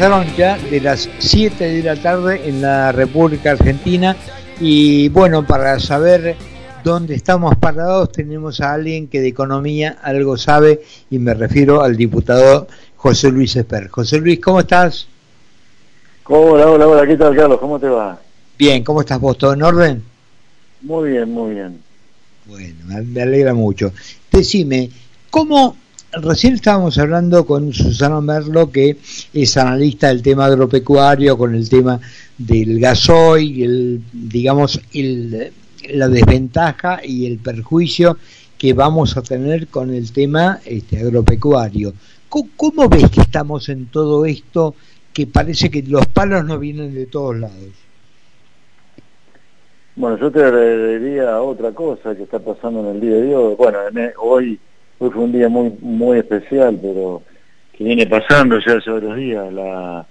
Pasaron ya de las 7 de la tarde en la República Argentina y bueno, para saber dónde estamos parados tenemos a alguien que de economía algo sabe y me refiero al diputado José Luis Esper. José Luis, ¿cómo estás? Hola, hola, hola, ¿qué tal Carlos? ¿Cómo te va? Bien, ¿cómo estás vos? ¿Todo en orden? Muy bien, muy bien. Bueno, me alegra mucho. Decime, ¿cómo recién estábamos hablando con Susana Merlo, que es analista del tema agropecuario, con el tema del gasoil, el, digamos, el, la desventaja y el perjuicio que vamos a tener con el tema este, agropecuario. ¿Cómo, ves que estamos en todo esto que parece que los palos no vienen de todos lados? Bueno, yo te diría otra cosa que está pasando en el día de hoy. Bueno, hoy Hoy fue un día muy muy especial, pero que viene pasando ya hace varios días, la,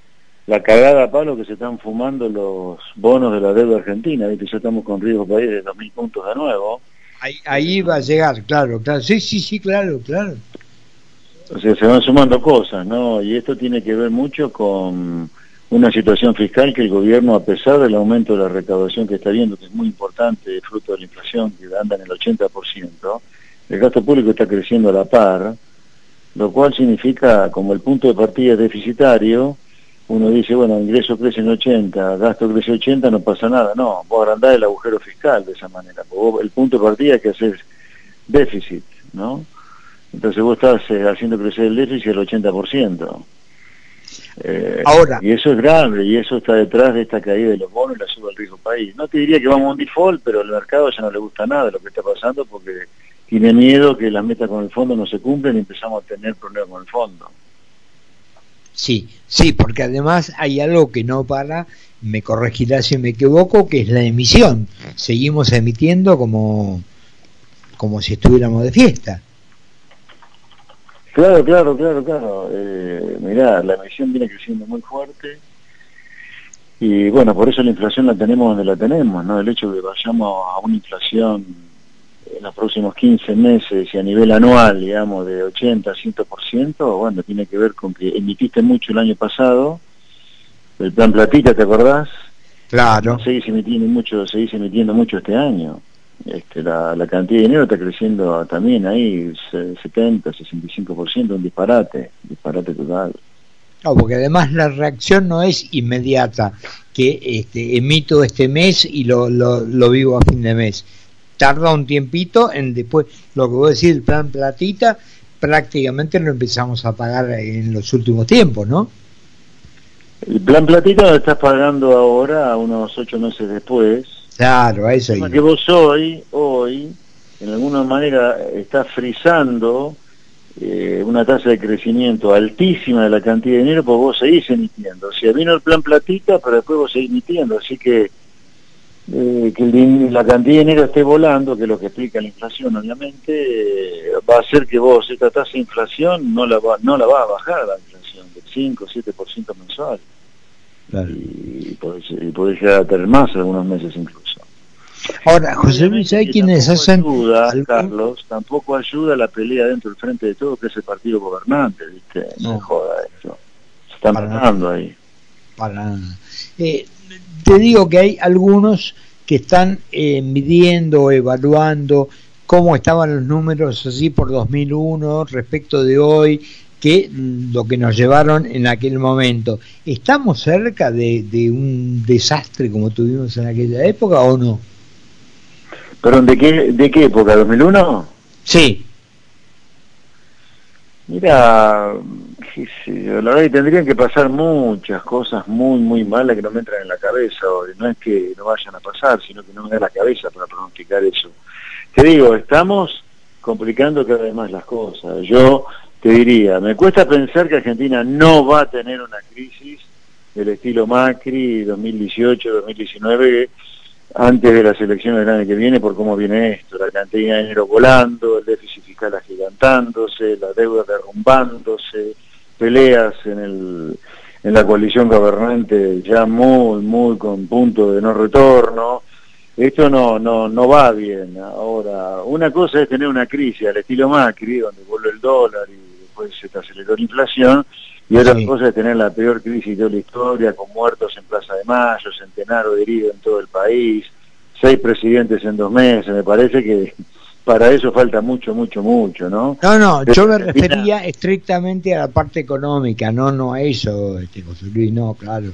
la cagada a palo que se están fumando los bonos de la deuda argentina, ¿viste? ya estamos con riesgo país de 2.000 puntos de nuevo. Ahí, ahí va a llegar, claro, claro, sí, sí, sí, claro, claro. O sea, se van sumando cosas, ¿no? Y esto tiene que ver mucho con una situación fiscal que el gobierno, a pesar del aumento de la recaudación que está viendo, que es muy importante, fruto de la inflación que anda en el 80%, el gasto público está creciendo a la par, lo cual significa, como el punto de partida es deficitario, uno dice, bueno, ingreso crece en 80, gasto crece 80, no pasa nada. No, vos agrandás el agujero fiscal de esa manera. el punto de partida es que hacer déficit, ¿no? Entonces vos estás eh, haciendo crecer el déficit al 80%. Eh, Ahora. Y eso es grave, y eso está detrás de esta caída de los bonos y la suba del riesgo país. No te diría que vamos a un default, pero al mercado ya no le gusta nada lo que está pasando porque tiene miedo que las metas con el fondo no se cumplen y empezamos a tener problemas con el fondo. Sí, sí, porque además hay algo que no para, me corregirá si me equivoco, que es la emisión. Seguimos emitiendo como, como si estuviéramos de fiesta. Claro, claro, claro, claro. Eh, mirá, la emisión viene creciendo muy fuerte y bueno, por eso la inflación la tenemos donde la tenemos, ¿no? El hecho de que vayamos a una inflación en los próximos 15 meses y a nivel anual, digamos, de 80 a 100%, bueno, tiene que ver con que emitiste mucho el año pasado, el plan Platita, ¿te acordás? Claro. Seguís emitiendo mucho, seguís emitiendo mucho este año. Este, la, la cantidad de dinero está creciendo también ahí, 70, 65%, un disparate, disparate total. No, porque además la reacción no es inmediata, que este, emito este mes y lo, lo, lo vivo a fin de mes tarda un tiempito en después, lo que voy a decir, el plan platita, prácticamente lo empezamos a pagar en los últimos tiempos, ¿no? El plan platita lo estás pagando ahora, unos ocho meses después. Claro, eso es. Que vos hoy, hoy, en alguna manera, estás frizando eh, una tasa de crecimiento altísima de la cantidad de dinero, pues vos seguís emitiendo. O sea, vino el plan platita, pero después vos seguís emitiendo, así que eh, que la cantidad de dinero esté volando, que es lo que explica la inflación, obviamente, eh, va a hacer que vos esta tasa de inflación no la va, no la va a bajar la inflación, del 5 o 7% mensual. Y, podés, llegar a tener más algunos meses incluso. Ahora, José Luis, hay quienes hacen... Ayuda, Carlos, tampoco ayuda la pelea dentro del frente de todo, que es el partido gobernante, ¿viste? No, joda esto. Se están matando ahí. Para nada. Eh, te digo que hay algunos que están eh, midiendo, evaluando cómo estaban los números así por 2001 respecto de hoy, que lo que nos llevaron en aquel momento. ¿Estamos cerca de, un desastre como tuvimos en aquella época o no? ¿Pero de qué, de qué época? ¿2001? Sí. Mira, la verdad que tendrían que pasar muchas cosas muy, muy malas que no me entran en la cabeza. No es que no vayan a pasar, sino que no me da la cabeza para pronosticar eso. Te digo, estamos complicando cada vez más las cosas. Yo te diría, me cuesta pensar que Argentina no va a tener una crisis del estilo Macri 2018-2019 antes de las elecciones del año que viene por cómo viene esto, la cantidad de dinero volando, el déficit fiscal agigantándose, la deuda derrumbándose, peleas en, el, en la coalición gobernante ya muy, muy con punto de no retorno. Esto no, no, no va bien. Ahora, una cosa es tener una crisis al estilo Macri, donde vuelve el dólar y después se te aceleró la inflación, y otra cosa es tener la peor crisis de la historia, con muertos en Plaza de Mayo, centenario de heridos en todo el país, seis presidentes en dos meses, me parece que para eso falta mucho, mucho, mucho, ¿no? No, no, yo me refería estrictamente a la parte económica, no, no a eso, este, José Luis, no, claro.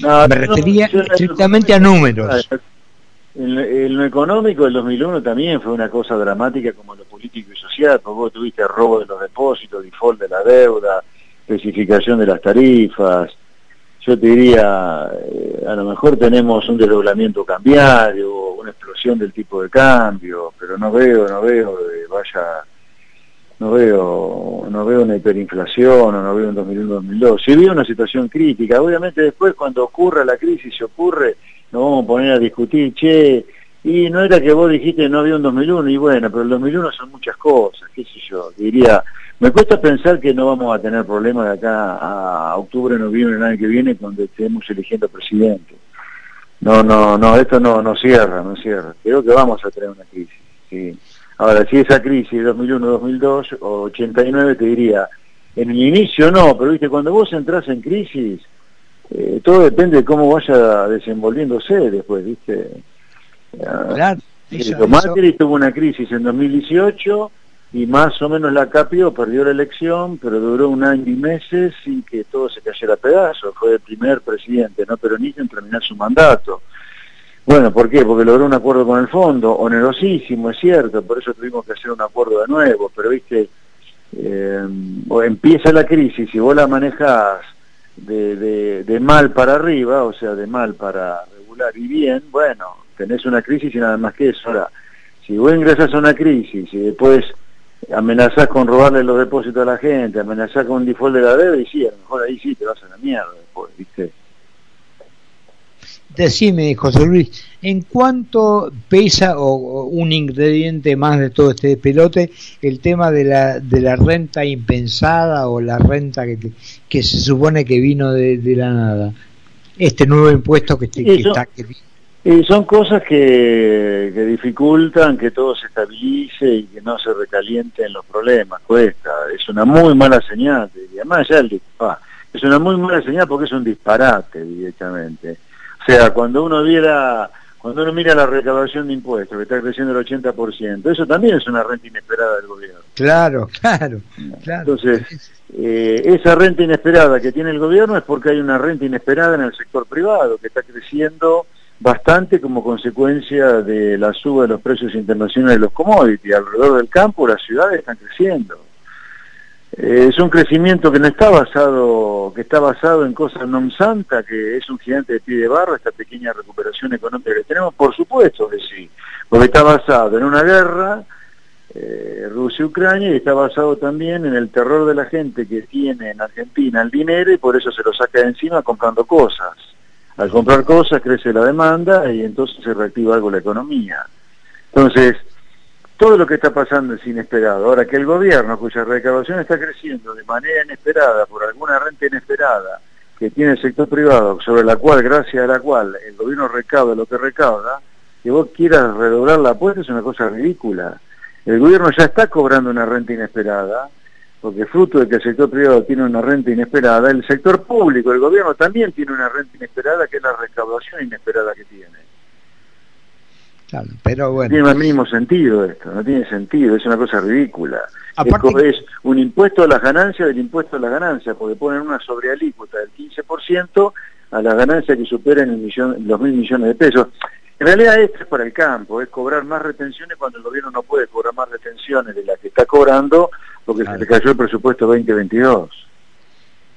me refería estrictamente a números. En, lo económico, el 2001 también fue una cosa dramática como lo político y social, porque vos tuviste robo de los depósitos, default de la deuda, especificación de las tarifas. Yo te diría, eh, a lo mejor tenemos un desdoblamiento cambiario, una explosión del tipo de cambio, pero no veo, no veo, eh, vaya, no veo, no veo una hiperinflación o no veo un 2001-2002. Si veo una situación crítica, obviamente después cuando ocurra la crisis, se ocurre, nos vamos a poner a discutir, che, y no era que vos dijiste no había un 2001, y bueno, pero el 2001 son muchas cosas, qué sé yo, diría, me cuesta pensar que no vamos a tener problemas de acá a octubre, noviembre del año que viene cuando estemos eligiendo presidente. No, no, no, esto no, no cierra, no cierra. Creo que vamos a tener una crisis. ¿sí? Ahora, si esa crisis 2001, 2002 o 89, te diría, en el inicio no, pero viste, cuando vos entras en crisis, eh, todo depende de cómo vaya desenvolviéndose después, viste. Claro, Macri tuvo una crisis en 2018 y más o menos la capió, perdió la elección, pero duró un año y meses sin que todo se cayera a pedazos. Fue el primer presidente no peronista en terminar su mandato. Bueno, ¿por qué? Porque logró un acuerdo con el fondo, onerosísimo, es cierto, por eso tuvimos que hacer un acuerdo de nuevo, pero viste, eh, empieza la crisis y vos la manejás de, de, de mal para arriba, o sea, de mal para regular y bien, bueno, tenés una crisis y nada más que eso. Ahora, si vos ingresas a una crisis y después amenazás con robarle los depósitos a la gente, amenazás con un default de la deuda y sí, a lo mejor ahí sí te vas a la mierda después, ¿viste? Decime, José Luis, ¿en cuánto pesa o, un ingrediente más de todo este pelote el tema de la, de la renta impensada o la renta que, que se supone que vino de, la nada? Este nuevo impuesto que, que está... Que, y son cosas que, que, dificultan que todo se estabilice y que no se recalienten los problemas, cuesta, es una muy mala señal, además ya el es una muy mala señal porque es un disparate directamente. O sea, cuando uno viera, cuando uno mira la recaudación de impuestos, que está creciendo el 80%, eso también es una renta inesperada del gobierno. Claro, claro, claro. Entonces, eh, esa renta inesperada que tiene el gobierno es porque hay una renta inesperada en el sector privado, que está creciendo bastante como consecuencia de la suba de los precios internacionales de los commodities. Alrededor del campo las ciudades están creciendo. Eh, es un crecimiento que no está basado, que está basado en cosas non santa, que es un gigante de pie de barro, esta pequeña recuperación económica que tenemos, por supuesto que sí, porque está basado en una guerra, eh, Rusia-Ucrania, y está basado también en el terror de la gente que tiene en Argentina el dinero y por eso se lo saca de encima comprando cosas. Al comprar cosas crece la demanda y entonces se reactiva algo la economía. Entonces, todo lo que está pasando es inesperado. Ahora que el gobierno, cuya recaudación está creciendo de manera inesperada por alguna renta inesperada que tiene el sector privado, sobre la cual, gracias a la cual el gobierno recauda lo que recauda, que vos quieras redoblar la apuesta es una cosa ridícula. El gobierno ya está cobrando una renta inesperada, porque fruto de que el sector privado tiene una renta inesperada, el sector público, el gobierno también tiene una renta inesperada, que es la recaudación inesperada que tiene. Claro, pero bueno. No tiene el mínimo sentido esto, no tiene sentido, es una cosa ridícula. Es, un impuesto a las ganancias del impuesto a las ganancias, porque ponen una sobrealícuota del 15% a las ganancias que superen el millón, los mil millones de pesos. En realidad esto es para el campo, es cobrar más retenciones cuando el gobierno no puede cobrar más retenciones de las que está cobrando porque se le cayó el presupuesto 2022.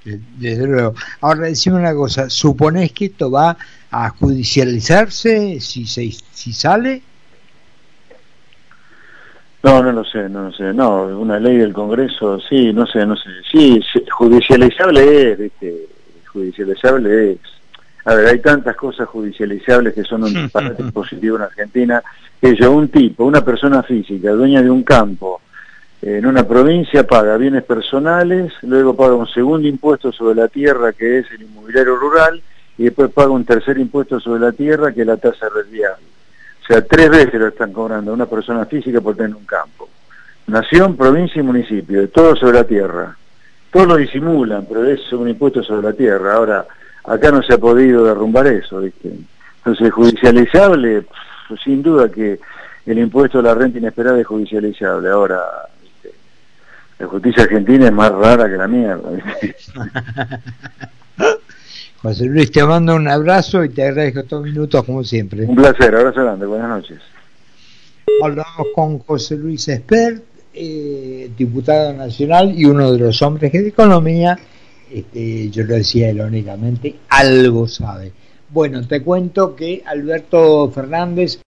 Desde luego. Ahora, decime una cosa, ¿suponés que esto va a judicializarse si, se, si sale? No, no lo sé, no lo sé. No, una ley del Congreso, sí, no sé, no sé. Sí, judicializable es, ¿viste? Judicializable es. A ver, hay tantas cosas judicializables que son un disparate positivo en Argentina, que yo, un tipo, una persona física, dueña de un campo, en una provincia paga bienes personales, luego paga un segundo impuesto sobre la tierra que es el inmobiliario rural y después paga un tercer impuesto sobre la tierra que es la tasa residual. O sea, tres veces lo están cobrando una persona física por tener un campo. Nación, provincia y municipio, todo sobre la tierra. todos lo disimulan, pero es un impuesto sobre la tierra. Ahora, acá no se ha podido derrumbar eso, ¿viste? Entonces, judicializable, sin duda que el impuesto a la renta inesperada es judicializable. Ahora, la justicia argentina es más rara que la mierda. José Luis, te mando un abrazo y te agradezco estos minutos como siempre. Un placer, abrazo grande, buenas noches. Hablamos con José Luis Espert, eh, diputado nacional y uno de los hombres de economía, este, yo lo decía irónicamente, algo sabe. Bueno, te cuento que Alberto Fernández